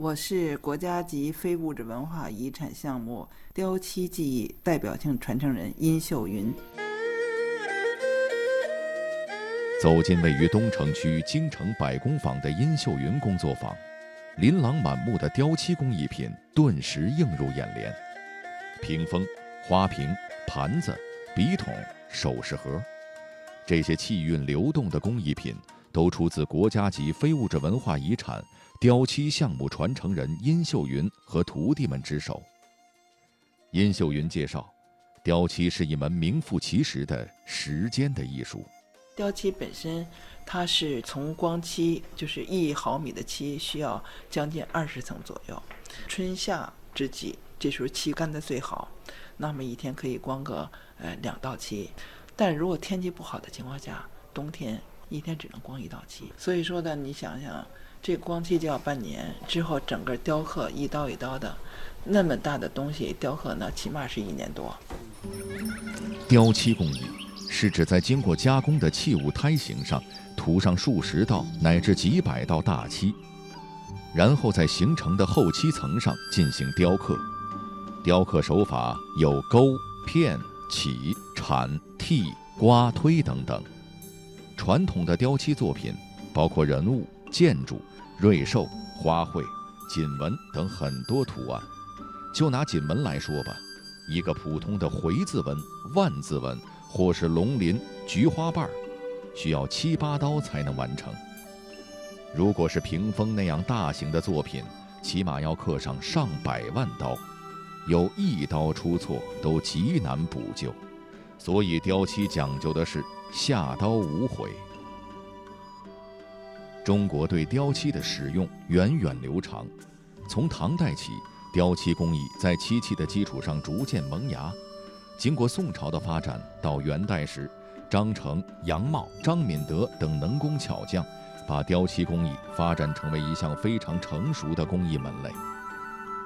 我是国家级非物质文化遗产项目雕漆技艺代表性传承人殷秀云。走进位于东城区京城百工坊的殷秀云工作坊，琳琅满目的雕漆工艺品顿时映入眼帘。屏风、花瓶、盘子、笔筒、首饰盒，这些气韵流动的工艺品，都出自国家级非物质文化遗产。雕漆项目传承人殷秀云和徒弟们之手。殷秀云介绍，雕漆是一门名副其实的时间的艺术。雕漆本身，它是从光漆，就是一毫米的漆需要将近二十层左右。春夏之际，这时候漆干的最好，那么一天可以光个呃两道漆。但如果天气不好的情况下，冬天一天只能光一道漆。所以说呢，你想想。这光漆就要半年，之后整个雕刻一刀一刀的，那么大的东西雕刻呢，起码是一年多。雕漆工艺是指在经过加工的器物胎形上涂上数十道乃至几百道大漆，然后在形成的后漆层上进行雕刻。雕刻手法有勾、片、起、铲、剔、刮、推等等。传统的雕漆作品包括人物。建筑、瑞兽、花卉、锦纹等很多图案。就拿锦纹来说吧，一个普通的回字纹、万字纹，或是龙鳞、菊花瓣儿，需要七八刀才能完成。如果是屏风那样大型的作品，起码要刻上上百万刀，有一刀出错都极难补救。所以雕漆讲究的是下刀无悔。中国对雕漆的使用源远流长，从唐代起，雕漆工艺在漆器的基础上逐渐萌芽。经过宋朝的发展，到元代时，张成、杨茂、张敏德等能工巧匠，把雕漆工艺发展成为一项非常成熟的工艺门类。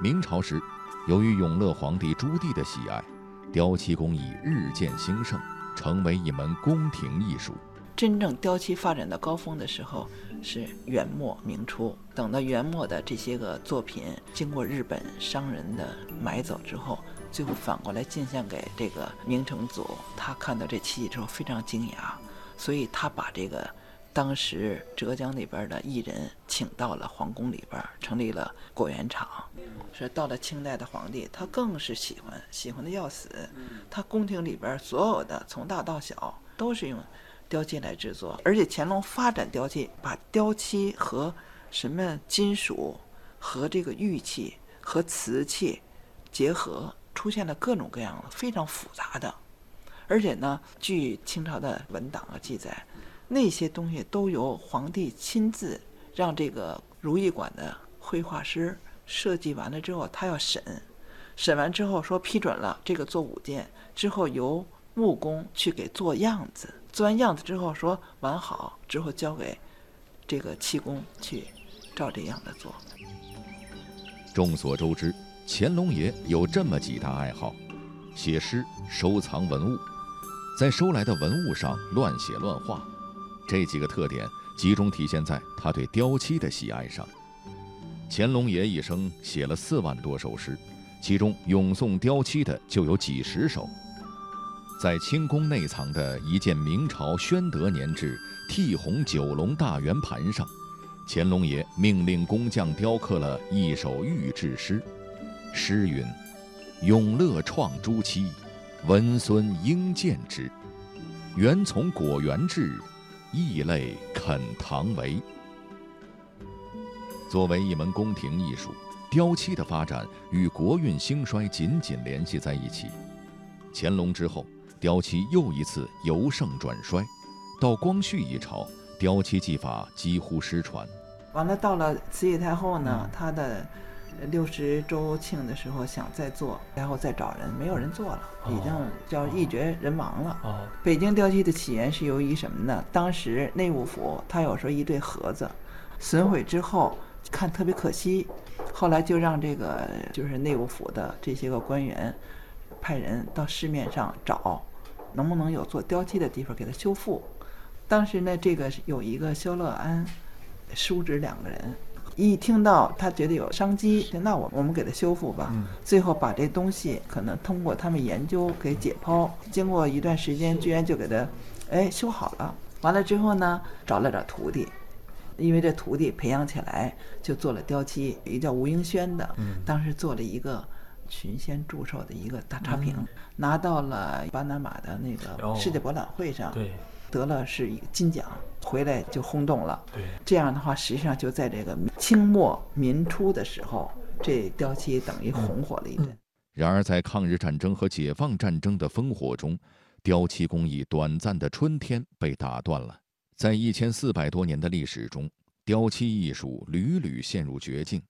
明朝时，由于永乐皇帝朱棣的喜爱，雕漆工艺日渐兴盛，成为一门宫廷艺术。真正雕漆发展到高峰的时候是元末明初，等到元末的这些个作品经过日本商人的买走之后，最后反过来进献给这个明成祖，他看到这漆器之后非常惊讶，所以他把这个当时浙江那边的艺人请到了皇宫里边，成立了果园厂。说到了清代的皇帝，他更是喜欢，喜欢的要死，他宫廷里边所有的从大到小都是用。雕漆来制作，而且乾隆发展雕漆，把雕漆和什么金属、和这个玉器、和瓷器结合，出现了各种各样的非常复杂的。而且呢，据清朝的文档啊记载，那些东西都由皇帝亲自让这个如意馆的绘画师设计完了之后，他要审，审完之后说批准了，这个做五件之后，由木工去给做样子。做完样子之后，说完好之后交给这个漆工去照这样的做。众所周知，乾隆爷有这么几大爱好：写诗、收藏文物，在收来的文物上乱写乱画。这几个特点集中体现在他对雕漆的喜爱上。乾隆爷一生写了四万多首诗，其中咏颂雕漆的就有几十首。在清宫内藏的一件明朝宣德年制剔红九龙大圆盘上，乾隆爷命令工匠雕刻了一首御制诗。诗云：“永乐创朱漆，文孙应见之。原从果园制，异类肯唐为。”作为一门宫廷艺术，雕漆的发展与国运兴衰紧紧联系在一起。乾隆之后。雕漆又一次由盛转衰，到光绪一朝，雕漆技法几乎失传。完了，到了慈禧太后呢，她的六十周庆的时候想再做，然后再找人，没有人做了，已经叫一绝人亡了。北京雕漆的起源是由于什么呢？当时内务府他有时候一对盒子损毁之后，看特别可惜，后来就让这个就是内务府的这些个官员派人到市面上找。能不能有做雕漆的地方给它修复？当时呢，这个有一个肖乐安、叔侄两个人，一听到他觉得有商机，那我我们给他修复吧。嗯。最后把这东西可能通过他们研究给解剖，经过一段时间，居然就给他哎修好了。完了之后呢，找了点徒弟，因为这徒弟培养起来，就做了雕漆，一个叫吴英轩的，嗯。当时做了一个群仙祝寿的一个大茶瓶，拿到了巴拿马的那哦。个世界博览会上，对得了是一个金奖，回来就轰动了。对，这样的话，实际上就在这个清末民初的时候，这雕漆等于红火了一阵。然而，在抗日战争和解放战争的烽火中，雕漆工艺短暂的春天被打断了。在一千四百多年的历史中，雕漆艺术屡屡陷入绝境。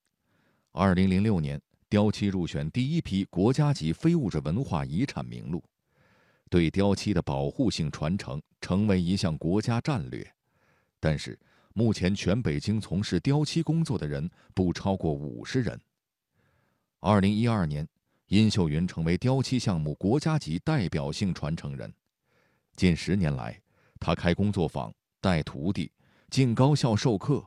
二零零六年，雕漆入选第一批国家级非物质文化遗产名录，对雕漆的保护性传承成为一项国家战略。但是，目前全北京从事雕漆工作的人不超过五十人。二零一二年，殷秀云成为雕漆项目国家级代表性传承人。近十年来，他开工作坊、带徒弟、进高校授课，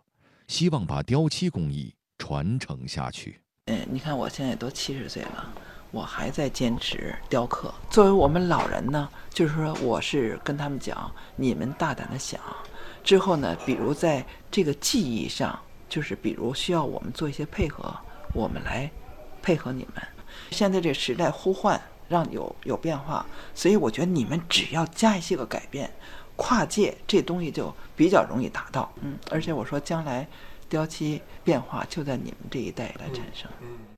希望把雕漆工艺传承下去。嗯，你看我现在都七十岁了，我还在坚持雕刻。作为我们老人呢，就是说我是跟他们讲，你们大胆的想。之后呢，比如在这个技艺上，就是比如需要我们做一些配合，我们来配合你们。现在这个时代呼唤，让有有变化，所以我觉得你们只要加一些个改变，跨界这东西就比较容易达到。嗯，而且我说将来雕漆变化就在你们这一代来产生。嗯。